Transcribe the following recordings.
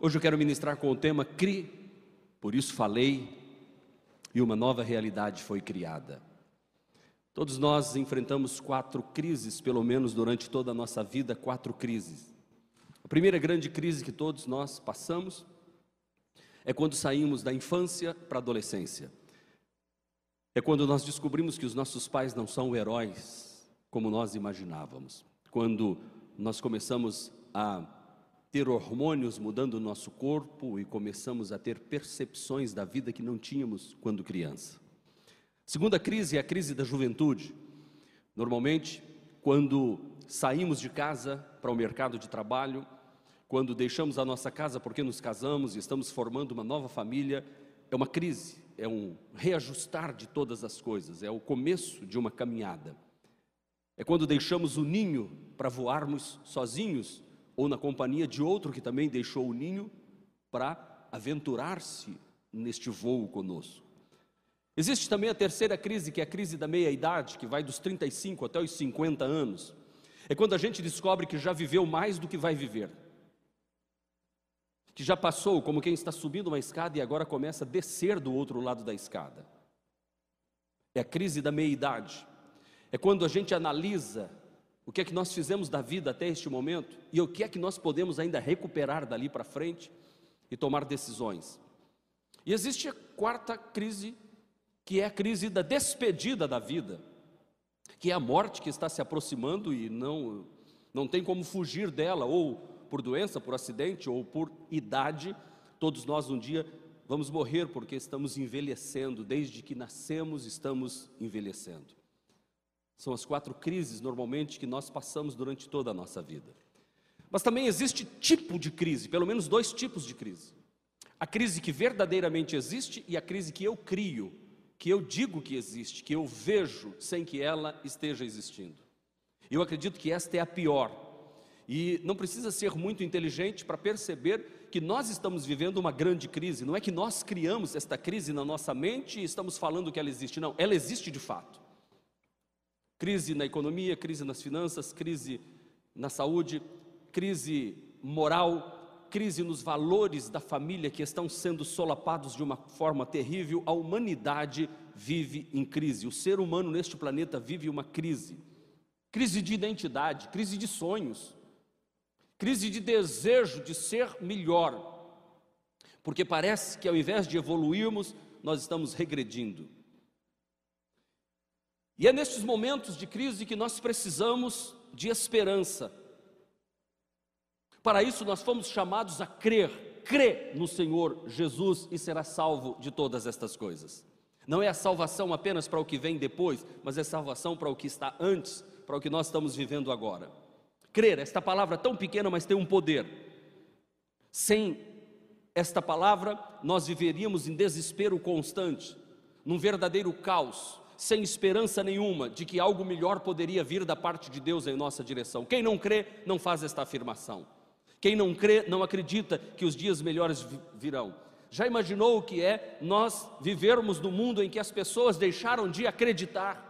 Hoje eu quero ministrar com o tema CRI, por isso falei, e uma nova realidade foi criada. Todos nós enfrentamos quatro crises, pelo menos durante toda a nossa vida, quatro crises. A primeira grande crise que todos nós passamos é quando saímos da infância para a adolescência. É quando nós descobrimos que os nossos pais não são heróis como nós imaginávamos. Quando nós começamos a ter hormônios mudando o nosso corpo e começamos a ter percepções da vida que não tínhamos quando criança. Segunda crise é a crise da juventude. Normalmente, quando saímos de casa para o mercado de trabalho, quando deixamos a nossa casa porque nos casamos e estamos formando uma nova família, é uma crise, é um reajustar de todas as coisas, é o começo de uma caminhada. É quando deixamos o ninho para voarmos sozinhos ou na companhia de outro que também deixou o ninho para aventurar-se neste voo conosco. Existe também a terceira crise, que é a crise da meia-idade, que vai dos 35 até os 50 anos. É quando a gente descobre que já viveu mais do que vai viver. Que já passou como quem está subindo uma escada e agora começa a descer do outro lado da escada. É a crise da meia-idade. É quando a gente analisa o que é que nós fizemos da vida até este momento e o que é que nós podemos ainda recuperar dali para frente e tomar decisões. E existe a quarta crise, que é a crise da despedida da vida, que é a morte que está se aproximando e não, não tem como fugir dela, ou por doença, por acidente, ou por idade. Todos nós um dia vamos morrer porque estamos envelhecendo, desde que nascemos estamos envelhecendo. São as quatro crises, normalmente, que nós passamos durante toda a nossa vida. Mas também existe tipo de crise, pelo menos dois tipos de crise. A crise que verdadeiramente existe e a crise que eu crio, que eu digo que existe, que eu vejo sem que ela esteja existindo. Eu acredito que esta é a pior. E não precisa ser muito inteligente para perceber que nós estamos vivendo uma grande crise. Não é que nós criamos esta crise na nossa mente e estamos falando que ela existe. Não, ela existe de fato. Crise na economia, crise nas finanças, crise na saúde, crise moral, crise nos valores da família que estão sendo solapados de uma forma terrível. A humanidade vive em crise. O ser humano neste planeta vive uma crise. Crise de identidade, crise de sonhos, crise de desejo de ser melhor. Porque parece que ao invés de evoluirmos, nós estamos regredindo. E é nestes momentos de crise que nós precisamos de esperança. Para isso nós fomos chamados a crer, crê no Senhor Jesus e será salvo de todas estas coisas. Não é a salvação apenas para o que vem depois, mas é salvação para o que está antes, para o que nós estamos vivendo agora. Crer, esta palavra tão pequena, mas tem um poder. Sem esta palavra, nós viveríamos em desespero constante, num verdadeiro caos, sem esperança nenhuma de que algo melhor poderia vir da parte de Deus em nossa direção. Quem não crê, não faz esta afirmação. Quem não crê, não acredita que os dias melhores virão. Já imaginou o que é nós vivermos no mundo em que as pessoas deixaram de acreditar?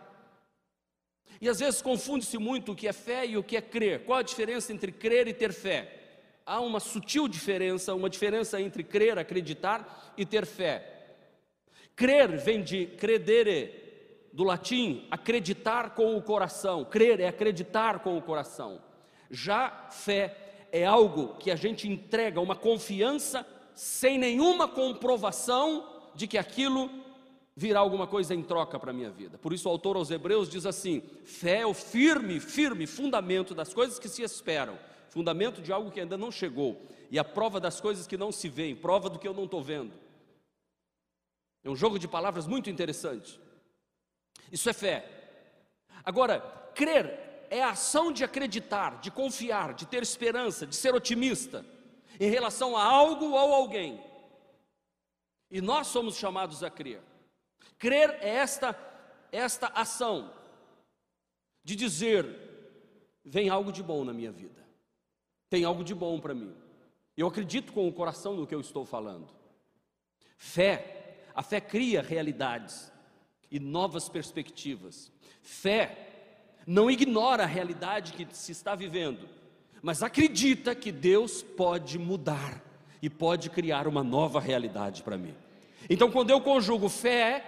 E às vezes confunde-se muito o que é fé e o que é crer. Qual a diferença entre crer e ter fé? Há uma sutil diferença, uma diferença entre crer, acreditar e ter fé. Crer vem de credere, do latim acreditar com o coração, crer é acreditar com o coração. Já fé é algo que a gente entrega uma confiança sem nenhuma comprovação de que aquilo virá alguma coisa em troca para a minha vida. Por isso o autor aos Hebreus diz assim: fé é o firme, firme fundamento das coisas que se esperam, fundamento de algo que ainda não chegou, e a prova das coisas que não se veem, prova do que eu não estou vendo. É um jogo de palavras muito interessante. Isso é fé. Agora, crer é a ação de acreditar, de confiar, de ter esperança, de ser otimista em relação a algo ou alguém. E nós somos chamados a crer. Crer é esta esta ação de dizer vem algo de bom na minha vida. Tem algo de bom para mim. Eu acredito com o coração no que eu estou falando. Fé, a fé cria realidades e novas perspectivas. Fé não ignora a realidade que se está vivendo, mas acredita que Deus pode mudar, e pode criar uma nova realidade para mim. Então, quando eu conjugo fé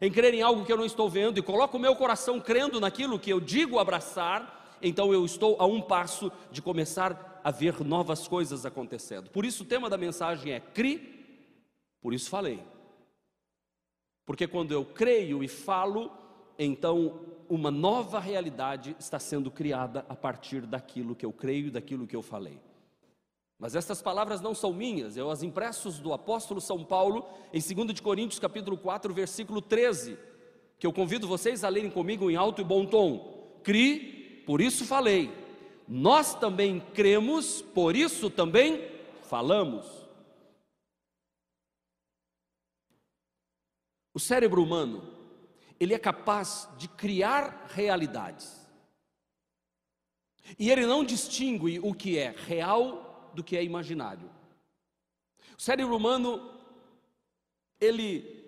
em crer em algo que eu não estou vendo e coloco o meu coração crendo naquilo que eu digo abraçar, então eu estou a um passo de começar a ver novas coisas acontecendo. Por isso o tema da mensagem é cri, por isso falei. Porque quando eu creio e falo, então uma nova realidade está sendo criada a partir daquilo que eu creio e daquilo que eu falei. Mas estas palavras não são minhas, eu as impressos do apóstolo São Paulo em 2 de Coríntios capítulo 4, versículo 13, que eu convido vocês a lerem comigo em alto e bom tom. Cri, por isso falei. Nós também cremos, por isso também falamos. O cérebro humano, ele é capaz de criar realidades. E ele não distingue o que é real do que é imaginário. O cérebro humano, ele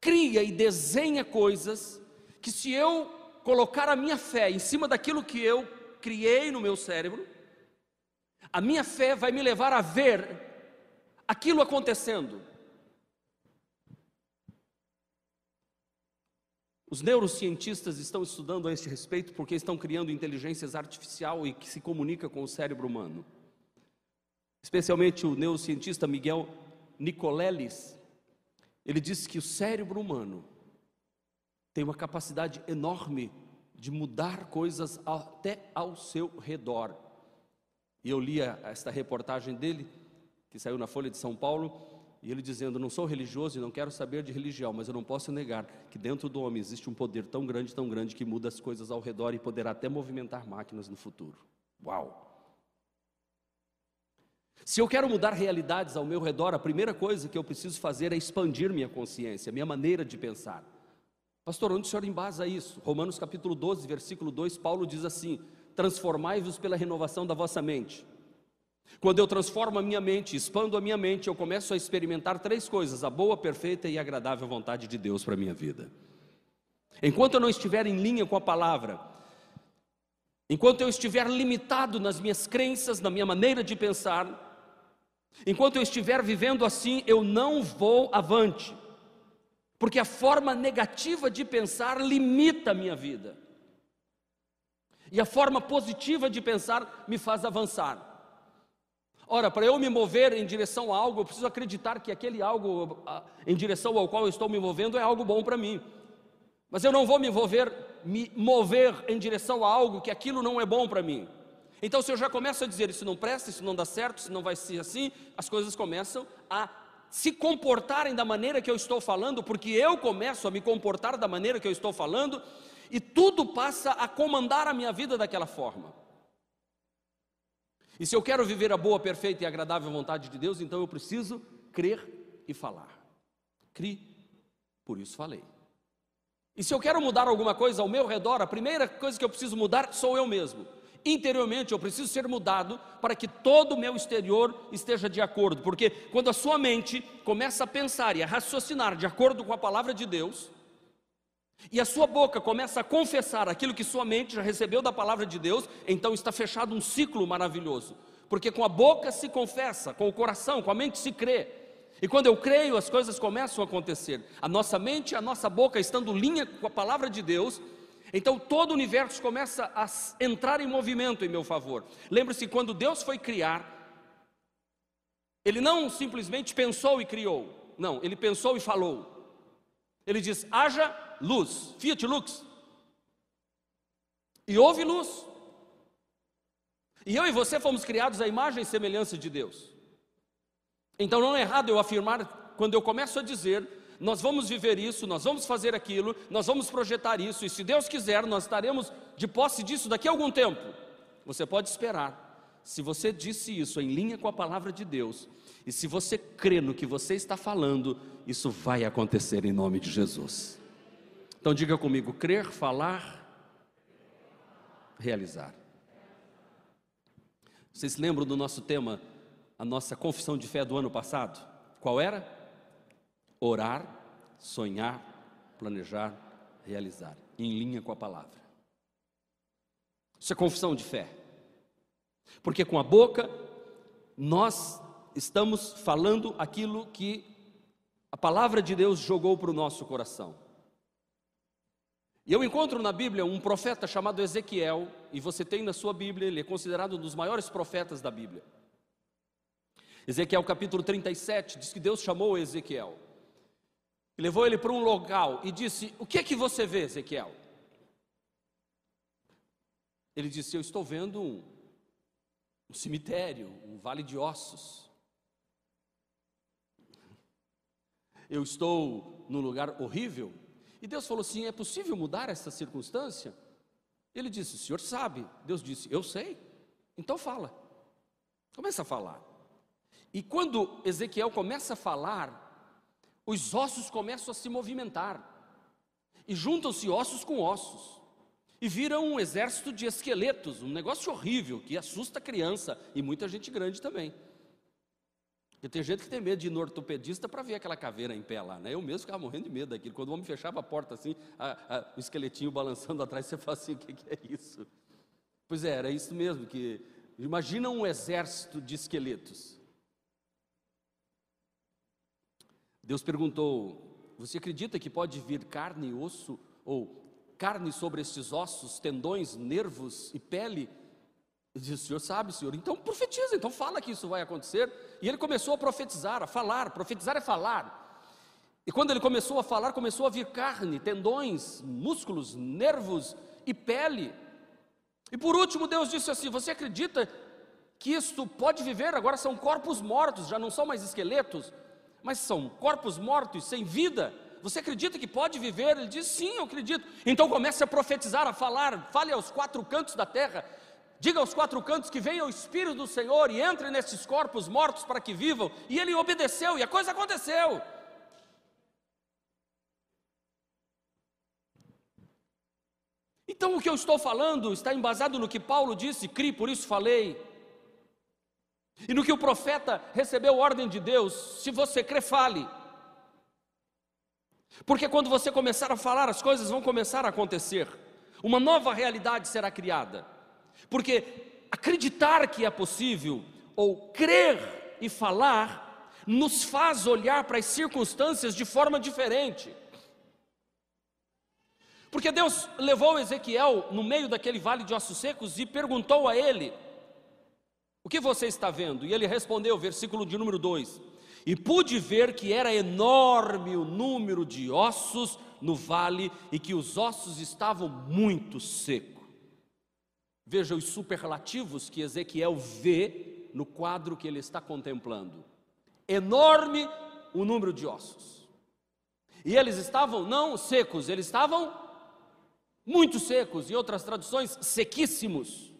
cria e desenha coisas que se eu colocar a minha fé em cima daquilo que eu criei no meu cérebro, a minha fé vai me levar a ver aquilo acontecendo. Os neurocientistas estão estudando a este respeito porque estão criando inteligências artificial e que se comunica com o cérebro humano. Especialmente o neurocientista Miguel Nicoleles, ele disse que o cérebro humano tem uma capacidade enorme de mudar coisas até ao seu redor. E eu li esta reportagem dele, que saiu na Folha de São Paulo, e ele dizendo: Não sou religioso e não quero saber de religião, mas eu não posso negar que dentro do homem existe um poder tão grande, tão grande, que muda as coisas ao redor e poderá até movimentar máquinas no futuro. Uau! Se eu quero mudar realidades ao meu redor, a primeira coisa que eu preciso fazer é expandir minha consciência, minha maneira de pensar. Pastor, onde o senhor embasa isso? Romanos capítulo 12, versículo 2, Paulo diz assim: Transformai-vos pela renovação da vossa mente quando eu transformo a minha mente, expando a minha mente, eu começo a experimentar três coisas: a boa, perfeita e agradável vontade de Deus para a minha vida. Enquanto eu não estiver em linha com a palavra, enquanto eu estiver limitado nas minhas crenças, na minha maneira de pensar, enquanto eu estiver vivendo assim, eu não vou avante, porque a forma negativa de pensar limita a minha vida, e a forma positiva de pensar me faz avançar. Ora, para eu me mover em direção a algo, eu preciso acreditar que aquele algo em direção ao qual eu estou me movendo é algo bom para mim. Mas eu não vou me mover, me mover em direção a algo que aquilo não é bom para mim. Então, se eu já começo a dizer isso não presta, isso não dá certo, isso não vai ser assim, as coisas começam a se comportarem da maneira que eu estou falando, porque eu começo a me comportar da maneira que eu estou falando, e tudo passa a comandar a minha vida daquela forma. E se eu quero viver a boa, perfeita e agradável vontade de Deus, então eu preciso crer e falar. Cri, por isso falei. E se eu quero mudar alguma coisa ao meu redor, a primeira coisa que eu preciso mudar sou eu mesmo. Interiormente eu preciso ser mudado para que todo o meu exterior esteja de acordo, porque quando a sua mente começa a pensar e a raciocinar de acordo com a palavra de Deus, e a sua boca começa a confessar aquilo que sua mente já recebeu da palavra de Deus, então está fechado um ciclo maravilhoso. Porque com a boca se confessa, com o coração, com a mente se crê. E quando eu creio, as coisas começam a acontecer. A nossa mente, a nossa boca estando linha com a palavra de Deus, então todo o universo começa a entrar em movimento em meu favor. Lembre-se, quando Deus foi criar, Ele não simplesmente pensou e criou, não, Ele pensou e falou. Ele diz: haja luz, Fiat Lux. E houve luz. E eu e você fomos criados à imagem e semelhança de Deus. Então não é errado eu afirmar, quando eu começo a dizer, nós vamos viver isso, nós vamos fazer aquilo, nós vamos projetar isso, e se Deus quiser, nós estaremos de posse disso daqui a algum tempo. Você pode esperar. Se você disse isso em linha com a palavra de Deus, e se você crê no que você está falando, isso vai acontecer em nome de Jesus. Então diga comigo: crer, falar, realizar. Vocês se lembram do nosso tema, a nossa confissão de fé do ano passado? Qual era? Orar, sonhar, planejar, realizar, em linha com a palavra. Isso é confissão de fé. Porque com a boca nós estamos falando aquilo que a palavra de Deus jogou para o nosso coração. E eu encontro na Bíblia um profeta chamado Ezequiel, e você tem na sua Bíblia, ele é considerado um dos maiores profetas da Bíblia. Ezequiel capítulo 37 diz que Deus chamou Ezequiel, levou ele para um local e disse: O que é que você vê, Ezequiel? Ele disse: Eu estou vendo um, um cemitério, um vale de ossos. Eu estou num lugar horrível. E Deus falou assim: É possível mudar essa circunstância? Ele disse: O senhor sabe. Deus disse: Eu sei. Então fala. Começa a falar. E quando Ezequiel começa a falar, os ossos começam a se movimentar. E juntam-se ossos com ossos e viram um exército de esqueletos, um negócio horrível que assusta a criança e muita gente grande também. E tem gente que tem medo de ir no ortopedista para ver aquela caveira em pé lá, né? Eu mesmo ficava morrendo de medo daquilo. Quando o homem fechava a porta assim, a, a, o esqueletinho balançando atrás, você fala assim: o que, que é isso? Pois é, era isso mesmo. que Imagina um exército de esqueletos. Deus perguntou: Você acredita que pode vir carne e osso, ou carne sobre estes ossos, tendões, nervos e pele? Ele disse: O senhor sabe, senhor. Então profetiza, então fala que isso vai acontecer. E ele começou a profetizar, a falar. Profetizar é falar. E quando ele começou a falar, começou a vir carne, tendões, músculos, nervos e pele. E por último, Deus disse assim: Você acredita que isto pode viver? Agora são corpos mortos, já não são mais esqueletos, mas são corpos mortos, sem vida. Você acredita que pode viver? Ele diz: Sim, eu acredito. Então comece a profetizar, a falar, fale aos quatro cantos da terra. Diga aos quatro cantos que venha o Espírito do Senhor e entre nesses corpos mortos para que vivam. E ele obedeceu, e a coisa aconteceu. Então o que eu estou falando está embasado no que Paulo disse, crie, por isso falei. E no que o profeta recebeu ordem de Deus, se você crê, fale. Porque quando você começar a falar, as coisas vão começar a acontecer. Uma nova realidade será criada. Porque acreditar que é possível, ou crer e falar, nos faz olhar para as circunstâncias de forma diferente. Porque Deus levou Ezequiel no meio daquele vale de ossos secos e perguntou a ele: O que você está vendo? E ele respondeu, versículo de número 2: e pude ver que era enorme o número de ossos no vale e que os ossos estavam muito secos. Veja os superlativos que Ezequiel vê no quadro que ele está contemplando. Enorme o número de ossos. E eles estavam não secos, eles estavam muito secos, em outras traduções, sequíssimos.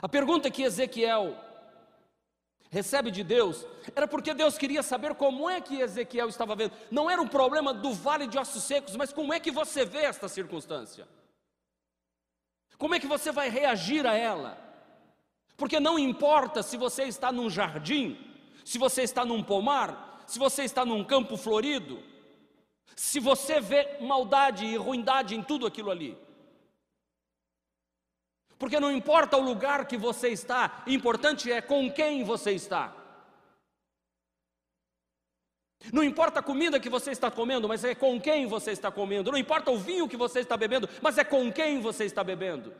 A pergunta que Ezequiel recebe de Deus, era porque Deus queria saber como é que Ezequiel estava vendo. Não era um problema do vale de ossos secos, mas como é que você vê esta circunstância? Como é que você vai reagir a ela? Porque não importa se você está num jardim, se você está num pomar, se você está num campo florido, se você vê maldade e ruindade em tudo aquilo ali. Porque não importa o lugar que você está, importante é com quem você está. Não importa a comida que você está comendo, mas é com quem você está comendo. Não importa o vinho que você está bebendo, mas é com quem você está bebendo.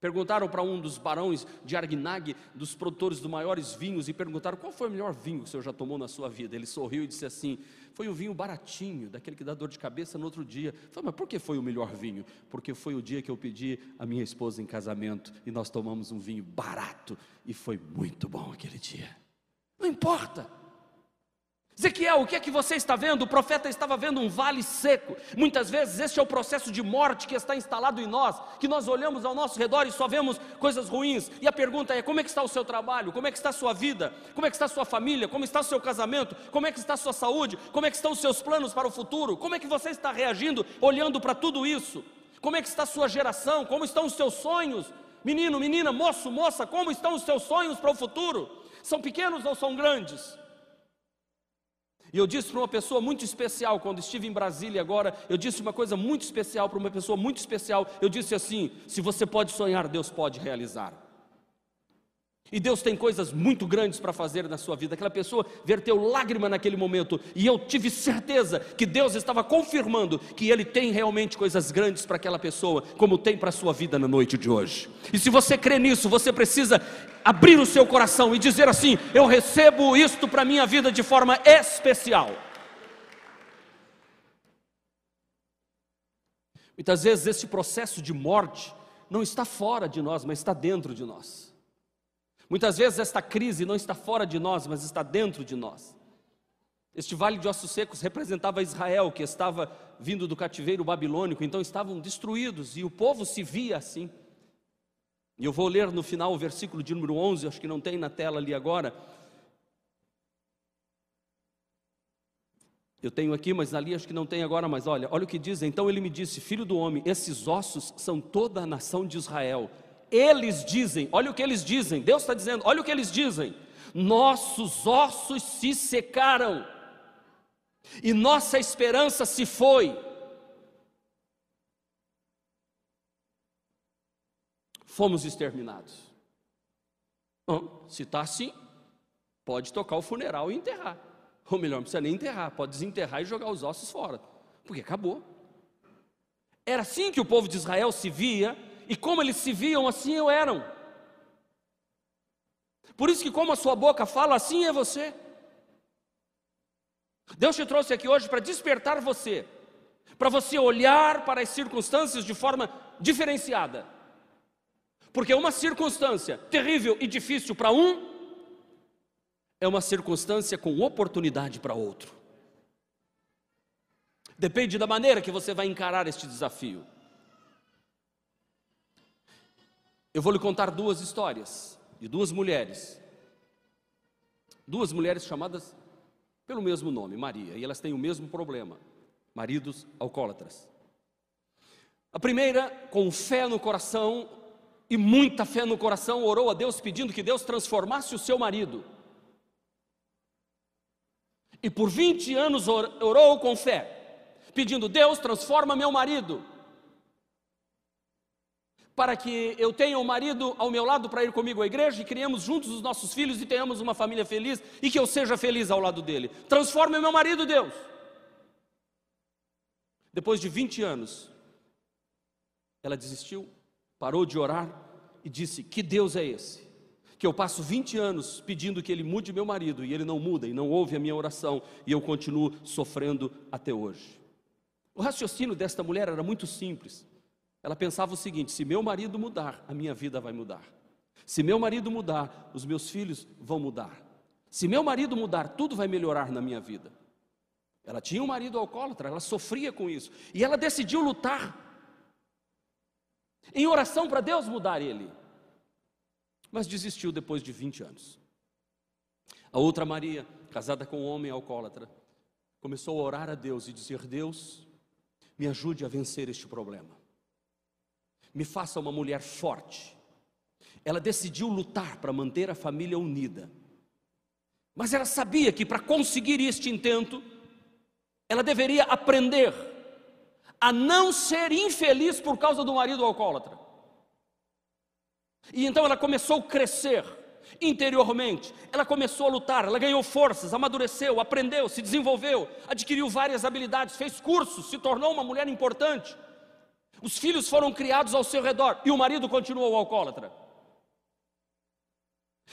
Perguntaram para um dos barões de Argnag, dos produtores dos maiores vinhos, e perguntaram qual foi o melhor vinho que o senhor já tomou na sua vida. Ele sorriu e disse assim: Foi um vinho baratinho, daquele que dá dor de cabeça no outro dia. Falei, mas por que foi o melhor vinho? Porque foi o dia que eu pedi a minha esposa em casamento e nós tomamos um vinho barato e foi muito bom aquele dia. Não importa. Ezequiel, o que é que você está vendo? O profeta estava vendo um vale seco. Muitas vezes este é o processo de morte que está instalado em nós, que nós olhamos ao nosso redor e só vemos coisas ruins. E a pergunta é: como é que está o seu trabalho? Como é que está a sua vida? Como é que está a sua família? Como está o seu casamento? Como é que está a sua saúde? Como é que estão os seus planos para o futuro? Como é que você está reagindo olhando para tudo isso? Como é que está a sua geração? Como estão os seus sonhos? Menino, menina, moço, moça, como estão os seus sonhos para o futuro? São pequenos ou são grandes? E eu disse para uma pessoa muito especial, quando estive em Brasília agora, eu disse uma coisa muito especial para uma pessoa muito especial. Eu disse assim: se você pode sonhar, Deus pode realizar. E Deus tem coisas muito grandes para fazer na sua vida. Aquela pessoa verteu lágrima naquele momento, e eu tive certeza que Deus estava confirmando que Ele tem realmente coisas grandes para aquela pessoa, como tem para a sua vida na noite de hoje. E se você crê nisso, você precisa abrir o seu coração e dizer assim: Eu recebo isto para a minha vida de forma especial. Muitas vezes esse processo de morte não está fora de nós, mas está dentro de nós. Muitas vezes esta crise não está fora de nós, mas está dentro de nós. Este vale de ossos secos representava Israel, que estava vindo do cativeiro babilônico, então estavam destruídos e o povo se via assim. E eu vou ler no final o versículo de número 11, acho que não tem na tela ali agora. Eu tenho aqui, mas ali acho que não tem agora, mas olha, olha o que diz. Então ele me disse: Filho do homem, esses ossos são toda a nação de Israel eles dizem, olha o que eles dizem, Deus está dizendo, olha o que eles dizem: nossos ossos se secaram, e nossa esperança se foi. Fomos exterminados. Se está assim, pode tocar o funeral e enterrar. Ou melhor, não precisa nem enterrar, pode desenterrar e jogar os ossos fora, porque acabou. Era assim que o povo de Israel se via e como eles se viam, assim eu eram. Por isso que como a sua boca fala, assim é você. Deus te trouxe aqui hoje para despertar você, para você olhar para as circunstâncias de forma diferenciada. Porque uma circunstância terrível e difícil para um é uma circunstância com oportunidade para outro. Depende da maneira que você vai encarar este desafio. Eu vou lhe contar duas histórias de duas mulheres. Duas mulheres chamadas pelo mesmo nome, Maria, e elas têm o mesmo problema: maridos alcoólatras. A primeira, com fé no coração e muita fé no coração, orou a Deus pedindo que Deus transformasse o seu marido. E por 20 anos orou com fé, pedindo: Deus, transforma meu marido para que eu tenha um marido ao meu lado para ir comigo à igreja e criemos juntos os nossos filhos e tenhamos uma família feliz e que eu seja feliz ao lado dele. Transforme o meu marido, Deus. Depois de 20 anos, ela desistiu, parou de orar e disse: Que Deus é esse? Que eu passo 20 anos pedindo que ele mude meu marido e ele não muda e não ouve a minha oração e eu continuo sofrendo até hoje. O raciocínio desta mulher era muito simples. Ela pensava o seguinte: se meu marido mudar, a minha vida vai mudar. Se meu marido mudar, os meus filhos vão mudar. Se meu marido mudar, tudo vai melhorar na minha vida. Ela tinha um marido alcoólatra, ela sofria com isso. E ela decidiu lutar em oração para Deus mudar ele. Mas desistiu depois de 20 anos. A outra Maria, casada com um homem alcoólatra, começou a orar a Deus e dizer: Deus, me ajude a vencer este problema me faça uma mulher forte. Ela decidiu lutar para manter a família unida. Mas ela sabia que para conseguir este intento, ela deveria aprender a não ser infeliz por causa do marido alcoólatra. E então ela começou a crescer interiormente, ela começou a lutar, ela ganhou forças, amadureceu, aprendeu, se desenvolveu, adquiriu várias habilidades, fez cursos, se tornou uma mulher importante. Os filhos foram criados ao seu redor e o marido continuou alcoólatra.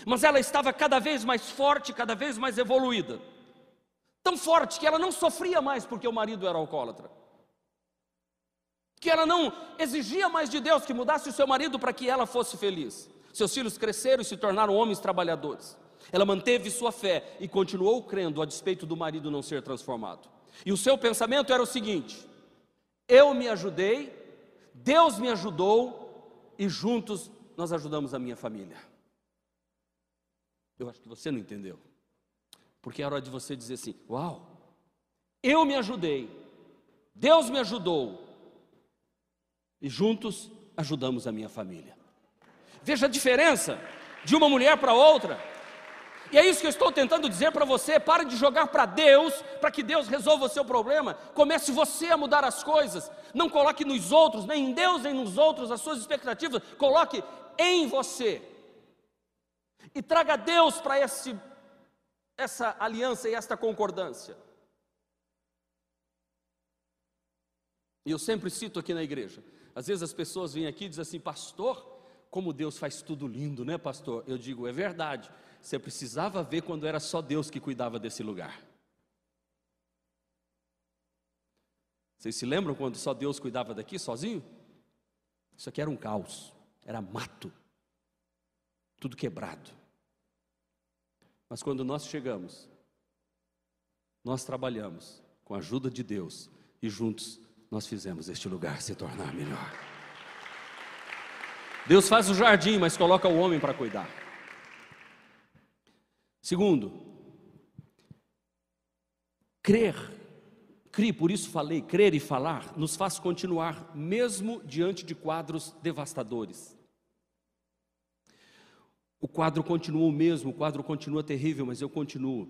Mas ela estava cada vez mais forte, cada vez mais evoluída. Tão forte que ela não sofria mais porque o marido era alcoólatra. Que ela não exigia mais de Deus que mudasse o seu marido para que ela fosse feliz. Seus filhos cresceram e se tornaram homens trabalhadores. Ela manteve sua fé e continuou crendo a despeito do marido não ser transformado. E o seu pensamento era o seguinte: eu me ajudei Deus me ajudou e juntos nós ajudamos a minha família. Eu acho que você não entendeu. Porque é hora de você dizer assim: Uau, eu me ajudei, Deus me ajudou, e juntos ajudamos a minha família. Veja a diferença de uma mulher para outra. E é isso que eu estou tentando dizer para você: pare de jogar para Deus, para que Deus resolva o seu problema. Comece você a mudar as coisas. Não coloque nos outros, nem em Deus, nem nos outros, as suas expectativas. Coloque em você. E traga Deus para essa aliança e esta concordância. E eu sempre cito aqui na igreja. Às vezes as pessoas vêm aqui e dizem assim, pastor, como Deus faz tudo lindo, né, pastor? Eu digo, é verdade. Você precisava ver quando era só Deus que cuidava desse lugar. Vocês se lembram quando só Deus cuidava daqui sozinho? Isso aqui era um caos, era mato, tudo quebrado. Mas quando nós chegamos, nós trabalhamos com a ajuda de Deus e juntos nós fizemos este lugar se tornar melhor. Deus faz o jardim, mas coloca o homem para cuidar. Segundo, crer, crer, por isso falei, crer e falar, nos faz continuar, mesmo diante de quadros devastadores. O quadro continua o mesmo, o quadro continua terrível, mas eu continuo.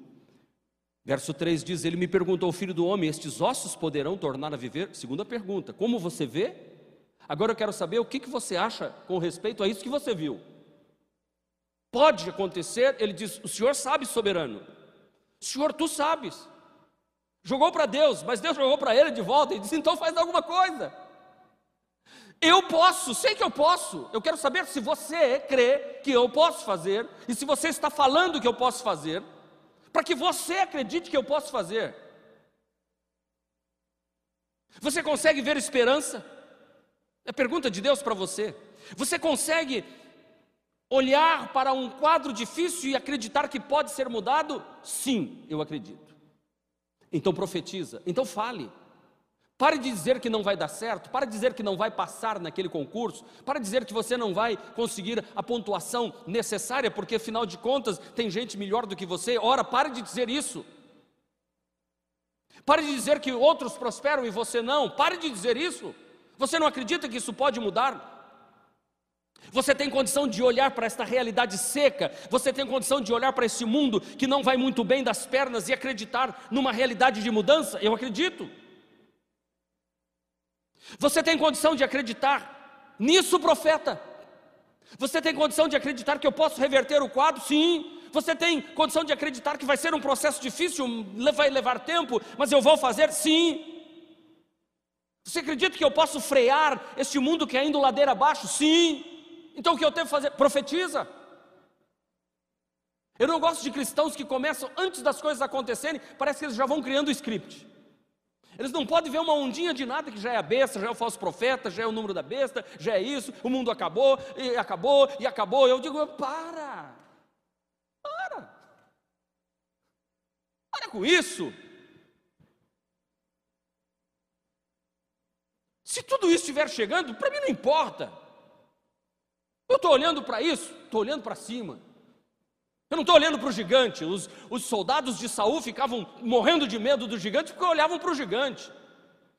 Verso 3 diz: Ele me perguntou, filho do homem, estes ossos poderão tornar a viver? Segunda pergunta: Como você vê? Agora eu quero saber o que, que você acha com respeito a isso que você viu. Pode acontecer, ele diz: O Senhor sabe, soberano. Senhor, tu sabes. Jogou para Deus, mas Deus jogou para ele de volta e disse: Então faz alguma coisa. Eu posso, sei que eu posso. Eu quero saber se você crê que eu posso fazer e se você está falando que eu posso fazer para que você acredite que eu posso fazer. Você consegue ver esperança? É pergunta de Deus para você. Você consegue olhar para um quadro difícil e acreditar que pode ser mudado? Sim, eu acredito. Então profetiza, então fale. Pare de dizer que não vai dar certo, pare de dizer que não vai passar naquele concurso, pare de dizer que você não vai conseguir a pontuação necessária, porque afinal de contas tem gente melhor do que você. Ora, pare de dizer isso. Pare de dizer que outros prosperam e você não. Pare de dizer isso. Você não acredita que isso pode mudar? Você tem condição de olhar para esta realidade seca, você tem condição de olhar para esse mundo que não vai muito bem das pernas e acreditar numa realidade de mudança? Eu acredito. Você tem condição de acreditar nisso, profeta? Você tem condição de acreditar que eu posso reverter o quadro? Sim. Você tem condição de acreditar que vai ser um processo difícil, vai levar tempo, mas eu vou fazer? Sim. Você acredita que eu posso frear este mundo que é indo ladeira abaixo? Sim. Então o que eu tenho que fazer? Profetiza. Eu não gosto de cristãos que começam antes das coisas acontecerem, parece que eles já vão criando o script. Eles não podem ver uma ondinha de nada que já é a besta, já é o falso profeta, já é o número da besta, já é isso, o mundo acabou, e acabou, e acabou. Eu digo, para, para, para com isso. Se tudo isso estiver chegando, para mim não importa. Eu estou olhando para isso, estou olhando para cima. Eu não estou olhando para o gigante. Os, os, soldados de Saul ficavam morrendo de medo do gigante porque olhavam para o gigante.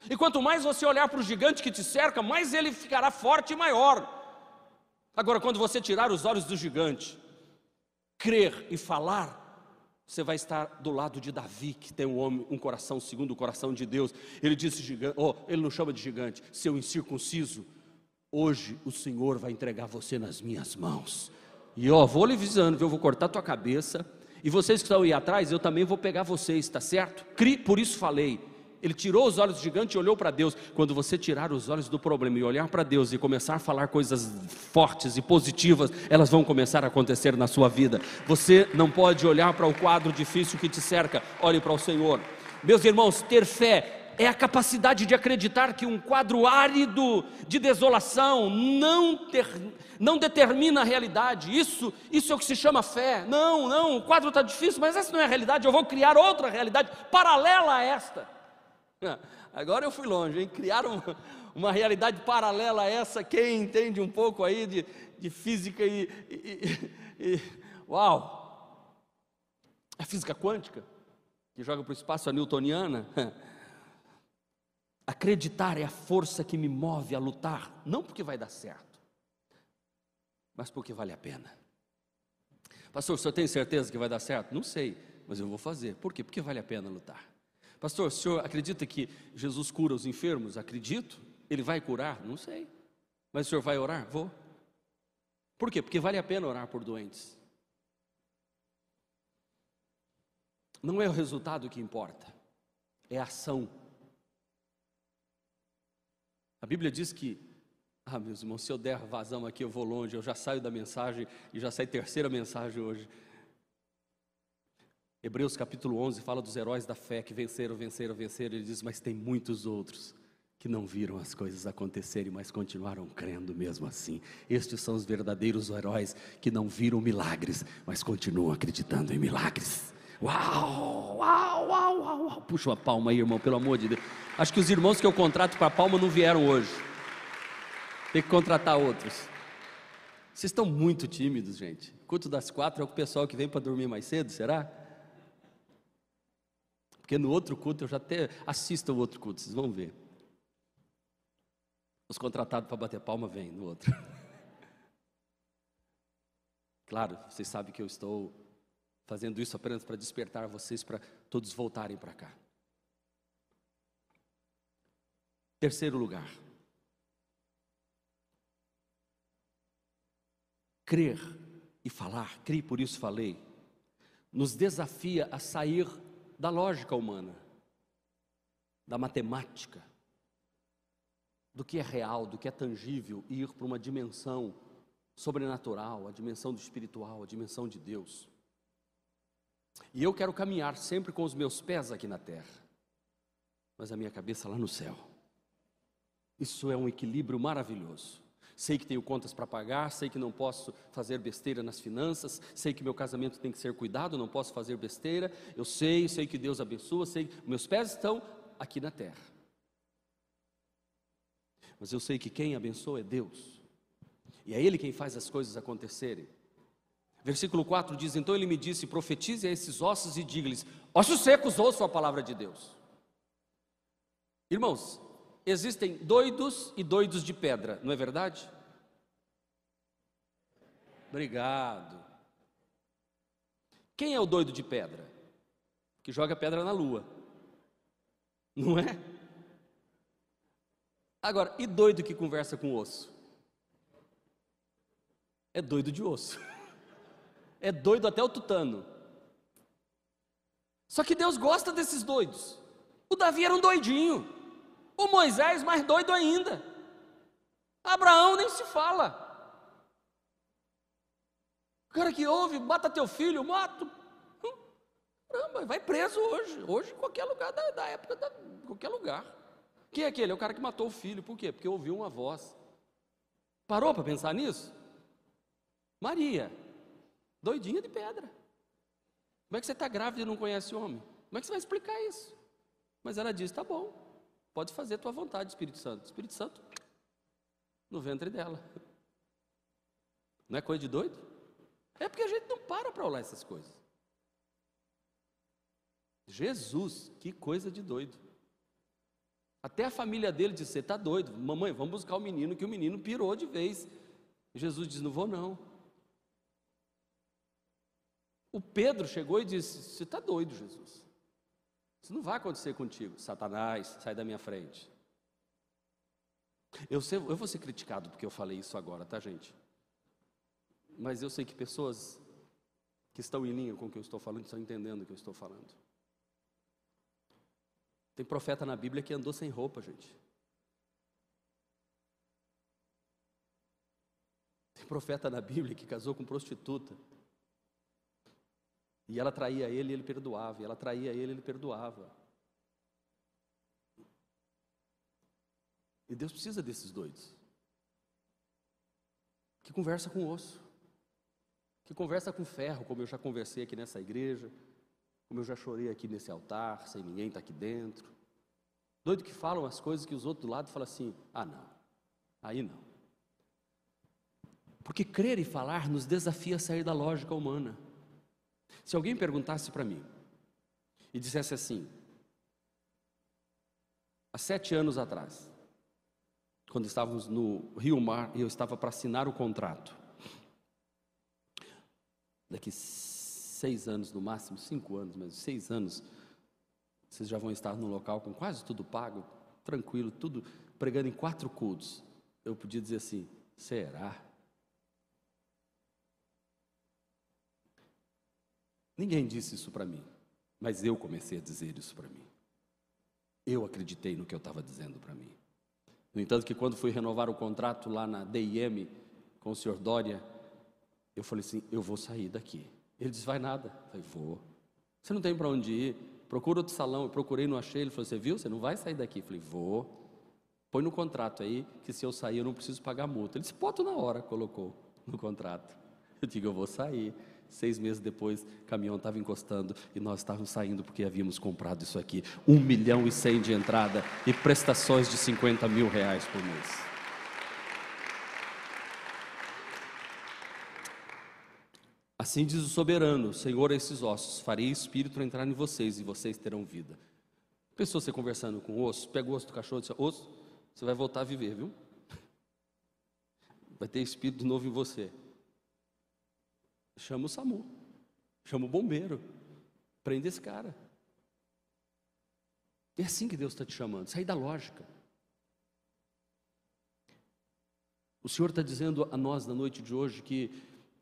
E quanto mais você olhar para o gigante que te cerca, mais ele ficará forte e maior. Agora, quando você tirar os olhos do gigante, crer e falar, você vai estar do lado de Davi, que tem um homem, um coração segundo o coração de Deus. Ele disse gigante, oh, ele não chama de gigante, seu incircunciso. Hoje o Senhor vai entregar você nas minhas mãos. E ó, vou lhe avisando? Eu vou cortar tua cabeça. E vocês que estão aí atrás, eu também vou pegar vocês, tá certo? Por isso falei. Ele tirou os olhos do gigante e olhou para Deus. Quando você tirar os olhos do problema e olhar para Deus e começar a falar coisas fortes e positivas, elas vão começar a acontecer na sua vida. Você não pode olhar para o quadro difícil que te cerca, olhe para o Senhor. Meus irmãos, ter fé é a capacidade de acreditar que um quadro árido de desolação não, ter, não determina a realidade. Isso, isso é o que se chama fé. Não, não, o quadro está difícil, mas essa não é a realidade. Eu vou criar outra realidade paralela a esta. Agora eu fui longe, hein? Criar uma, uma realidade paralela a essa. Quem entende um pouco aí de, de física e, e, e. Uau! A física quântica, que joga para o espaço a newtoniana. Acreditar é a força que me move a lutar, não porque vai dar certo, mas porque vale a pena. Pastor, o senhor tem certeza que vai dar certo? Não sei, mas eu vou fazer. Por quê? Porque vale a pena lutar. Pastor, o senhor acredita que Jesus cura os enfermos? Acredito. Ele vai curar? Não sei. Mas o senhor vai orar? Vou. Por quê? Porque vale a pena orar por doentes. Não é o resultado que importa, é a ação. A Bíblia diz que, ah, meus irmãos, se eu der vazão aqui, eu vou longe, eu já saio da mensagem e já sai terceira mensagem hoje. Hebreus capítulo 11 fala dos heróis da fé que venceram, venceram, venceram. Ele diz: Mas tem muitos outros que não viram as coisas acontecerem, mas continuaram crendo mesmo assim. Estes são os verdadeiros heróis que não viram milagres, mas continuam acreditando em milagres. Uau, uau, uau, uau, uau. Puxa uma palma aí, irmão, pelo amor de Deus. Acho que os irmãos que eu contrato para palma não vieram hoje. Tem que contratar outros. Vocês estão muito tímidos, gente. Culto das quatro é o pessoal que vem para dormir mais cedo, será? Porque no outro culto eu já até assisto ao outro culto, vocês vão ver. Os contratados para bater palma vêm no outro. Claro, vocês sabem que eu estou fazendo isso apenas para despertar vocês, para todos voltarem para cá. Terceiro lugar. Crer e falar, crie por isso falei, nos desafia a sair da lógica humana, da matemática, do que é real, do que é tangível, e ir para uma dimensão sobrenatural, a dimensão do espiritual, a dimensão de Deus. E eu quero caminhar sempre com os meus pés aqui na terra, mas a minha cabeça lá no céu. Isso é um equilíbrio maravilhoso. Sei que tenho contas para pagar, sei que não posso fazer besteira nas finanças, sei que meu casamento tem que ser cuidado, não posso fazer besteira. Eu sei, sei que Deus abençoa, sei que meus pés estão aqui na terra mas eu sei que quem abençoa é Deus, e é Ele quem faz as coisas acontecerem. Versículo 4 diz: Então ele me disse: Profetize a esses ossos e diga-lhes: Ossos secos, ouçam a palavra de Deus. Irmãos, existem doidos e doidos de pedra, não é verdade? Obrigado. Quem é o doido de pedra? Que joga pedra na lua, não é? Agora, e doido que conversa com osso? É doido de osso. É doido até o tutano. Só que Deus gosta desses doidos. O Davi era um doidinho. O Moisés, mais doido ainda. Abraão nem se fala. O cara que ouve, mata teu filho, mato. Hum, caramba, vai preso hoje. Hoje, em qualquer lugar da, da época, da, qualquer lugar. Quem é aquele? É o cara que matou o filho. Por quê? Porque ouviu uma voz. Parou para pensar nisso? Maria, doidinha de pedra. Como é que você está grávida e não conhece o homem? Como é que você vai explicar isso? Mas ela diz: tá bom, pode fazer a tua vontade, Espírito Santo. Espírito Santo, no ventre dela. Não é coisa de doido? É porque a gente não para para olhar essas coisas. Jesus, que coisa de doido. Até a família dele disse: Você está doido, mamãe, vamos buscar o menino, que o menino pirou de vez. Jesus diz: Não vou não. O Pedro chegou e disse: Você está doido, Jesus. Isso não vai acontecer contigo. Satanás, sai da minha frente. Eu, sei, eu vou ser criticado porque eu falei isso agora, tá, gente? Mas eu sei que pessoas que estão em linha com o que eu estou falando estão entendendo o que eu estou falando. Tem profeta na Bíblia que andou sem roupa, gente. Tem profeta na Bíblia que casou com prostituta. E ela traía ele e ele perdoava. E ela traía ele e ele perdoava. E Deus precisa desses doidos. Que conversa com osso. Que conversa com ferro, como eu já conversei aqui nessa igreja. Como eu já chorei aqui nesse altar, sem ninguém estar tá aqui dentro. Doido que falam as coisas que os outros do lado falam assim: ah, não, aí não. Porque crer e falar nos desafia a sair da lógica humana. Se alguém perguntasse para mim e dissesse assim, há sete anos atrás, quando estávamos no Rio Mar e eu estava para assinar o contrato, daqui seis anos no máximo, cinco anos, mas seis anos, vocês já vão estar no local com quase tudo pago, tranquilo, tudo pregando em quatro cultos. Eu podia dizer assim: será? Ninguém disse isso para mim. Mas eu comecei a dizer isso para mim. Eu acreditei no que eu estava dizendo para mim. No entanto, que quando fui renovar o contrato lá na DIM com o senhor Dória, eu falei assim: eu vou sair daqui. Ele disse: vai nada. Eu falei: vou. Você não tem para onde ir? Procura outro salão. Eu procurei, não achei. Ele falou: você viu? Você não vai sair daqui. Eu falei: vou. Põe no contrato aí que se eu sair eu não preciso pagar multa. Ele disse: pode na hora, colocou no contrato. Eu digo: eu vou sair. Seis meses depois, o caminhão estava encostando e nós estávamos saindo porque havíamos comprado isso aqui. Um milhão e cem de entrada e prestações de 50 mil reais por mês. Assim diz o soberano, Senhor, esses ossos, farei espírito entrar em vocês e vocês terão vida. Pensou você conversando com o osso, pega o osso do cachorro e diz, osso, você vai voltar a viver, viu? Vai ter espírito novo em você. Chama o SAMU, chama o bombeiro, prende esse cara. É assim que Deus está te chamando, sair da lógica. O Senhor está dizendo a nós na noite de hoje que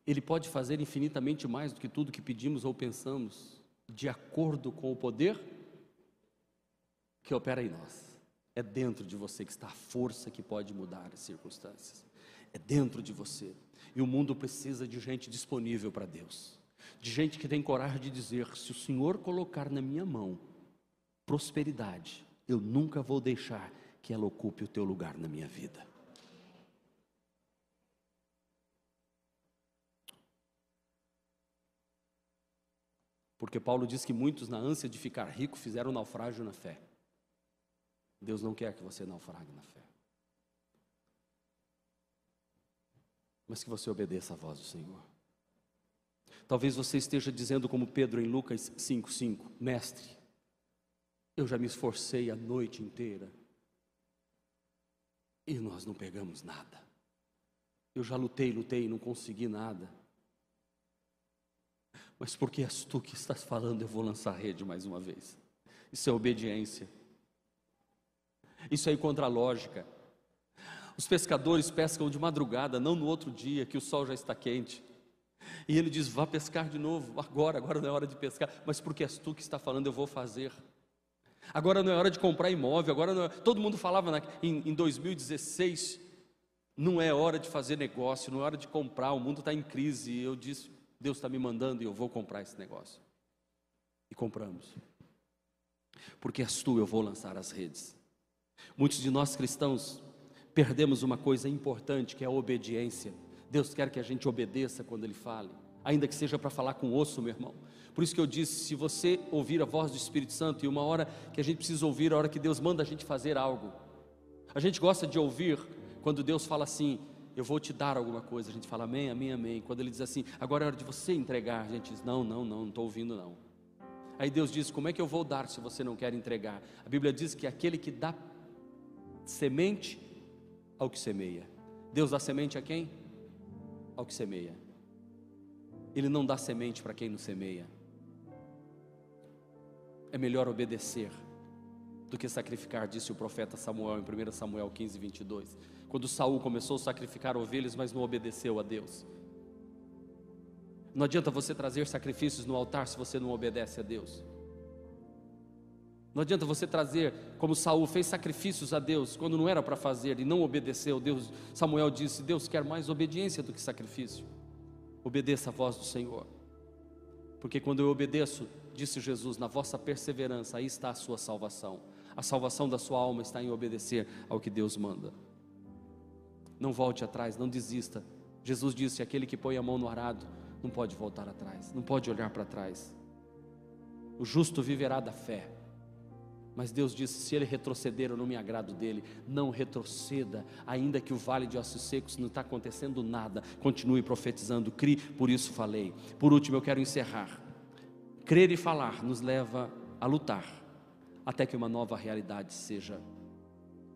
Ele pode fazer infinitamente mais do que tudo que pedimos ou pensamos, de acordo com o poder que opera em nós. É dentro de você que está a força que pode mudar as circunstâncias. É dentro de você. E o mundo precisa de gente disponível para Deus, de gente que tem coragem de dizer: se o Senhor colocar na minha mão prosperidade, eu nunca vou deixar que ela ocupe o teu lugar na minha vida. Porque Paulo diz que muitos, na ânsia de ficar rico, fizeram naufrágio na fé. Deus não quer que você naufrague na fé. Mas que você obedeça à voz do Senhor. Talvez você esteja dizendo, como Pedro em Lucas 5,5: Mestre, eu já me esforcei a noite inteira e nós não pegamos nada. Eu já lutei, lutei e não consegui nada. Mas porque és tu que estás falando, eu vou lançar a rede mais uma vez. Isso é obediência. Isso é ir contra a lógica. Os pescadores pescam de madrugada, não no outro dia, que o sol já está quente. E ele diz: Vá pescar de novo, agora, agora não é hora de pescar, mas porque és tu que está falando, eu vou fazer. Agora não é hora de comprar imóvel, agora não é... todo mundo falava na... em, em 2016, não é hora de fazer negócio, não é hora de comprar, o mundo está em crise. E eu disse: Deus está me mandando e eu vou comprar esse negócio. E compramos. Porque és tu, eu vou lançar as redes. Muitos de nós cristãos perdemos uma coisa importante que é a obediência. Deus quer que a gente obedeça quando Ele fale, ainda que seja para falar com osso, meu irmão. Por isso que eu disse: se você ouvir a voz do Espírito Santo, e uma hora que a gente precisa ouvir, a hora que Deus manda a gente fazer algo, a gente gosta de ouvir quando Deus fala assim: eu vou te dar alguma coisa. A gente fala amém, amém, amém. Quando Ele diz assim: agora é hora de você entregar, a gente diz: não, não, não, não estou ouvindo não. Aí Deus diz: como é que eu vou dar se você não quer entregar? A Bíblia diz que aquele que dá semente ao que semeia. Deus dá semente a quem? Ao que semeia. Ele não dá semente para quem não semeia. É melhor obedecer do que sacrificar, disse o profeta Samuel em 1 Samuel 15, 22. Quando Saul começou a sacrificar ovelhas, mas não obedeceu a Deus. Não adianta você trazer sacrifícios no altar se você não obedece a Deus. Não adianta você trazer, como Saul fez sacrifícios a Deus quando não era para fazer e não obedeceu. Deus, Samuel disse: Deus quer mais obediência do que sacrifício. Obedeça a voz do Senhor. Porque quando eu obedeço, disse Jesus, na vossa perseverança, aí está a sua salvação. A salvação da sua alma está em obedecer ao que Deus manda. Não volte atrás, não desista. Jesus disse: aquele que põe a mão no arado não pode voltar atrás, não pode olhar para trás. O justo viverá da fé. Mas Deus disse: se ele retroceder, eu não me agrado dele. Não retroceda, ainda que o vale de ossos secos não está acontecendo nada. Continue profetizando, crie, por isso falei. Por último, eu quero encerrar. Crer e falar nos leva a lutar, até que uma nova realidade seja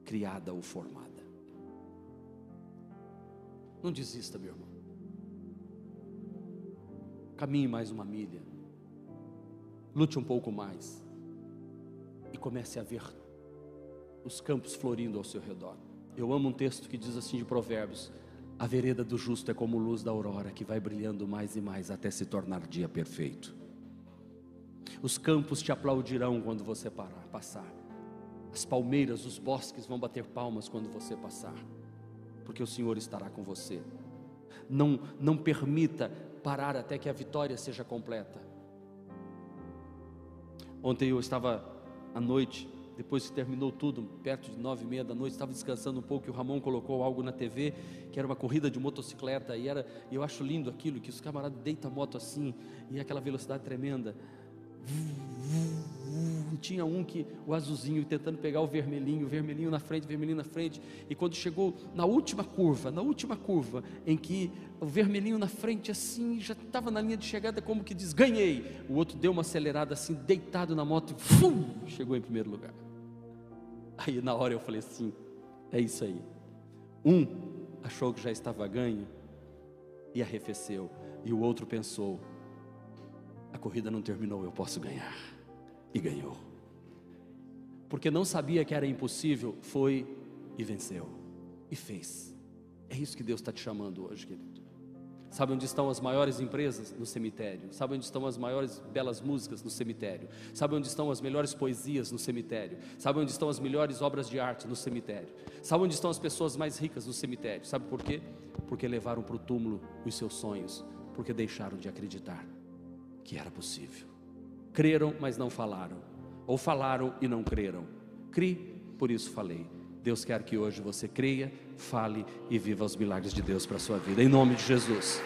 criada ou formada. Não desista, meu irmão. Caminhe mais uma milha. Lute um pouco mais e comece a ver os campos florindo ao seu redor. Eu amo um texto que diz assim de Provérbios: A vereda do justo é como luz da aurora que vai brilhando mais e mais até se tornar dia perfeito. Os campos te aplaudirão quando você parar, passar. As palmeiras, os bosques vão bater palmas quando você passar, porque o Senhor estará com você. Não, não permita parar até que a vitória seja completa. Ontem eu estava à noite, depois que terminou tudo, perto de nove e meia da noite, estava descansando um pouco e o Ramon colocou algo na TV, que era uma corrida de motocicleta, e era, eu acho lindo aquilo, que os camaradas deitam a moto assim, e aquela velocidade tremenda. Tinha um que, o azulzinho, tentando pegar o vermelhinho, o vermelhinho na frente, vermelhinho na frente. E quando chegou na última curva, na última curva, em que o vermelhinho na frente, assim, já estava na linha de chegada, como que diz: ganhei. O outro deu uma acelerada, assim, deitado na moto, e fum, chegou em primeiro lugar. Aí na hora eu falei assim: é isso aí. Um achou que já estava ganho e arrefeceu, e o outro pensou: a corrida não terminou, eu posso ganhar. E ganhou. Porque não sabia que era impossível, foi e venceu. E fez. É isso que Deus está te chamando hoje, querido. Sabe onde estão as maiores empresas? No cemitério. Sabe onde estão as maiores belas músicas? No cemitério. Sabe onde estão as melhores poesias? No cemitério. Sabe onde estão as melhores obras de arte? No cemitério. Sabe onde estão as pessoas mais ricas? No cemitério. Sabe por quê? Porque levaram para o túmulo os seus sonhos. Porque deixaram de acreditar que era possível. Creram, mas não falaram. Ou falaram e não creram. Cri, por isso falei. Deus quer que hoje você creia, fale e viva os milagres de Deus para a sua vida. Em nome de Jesus.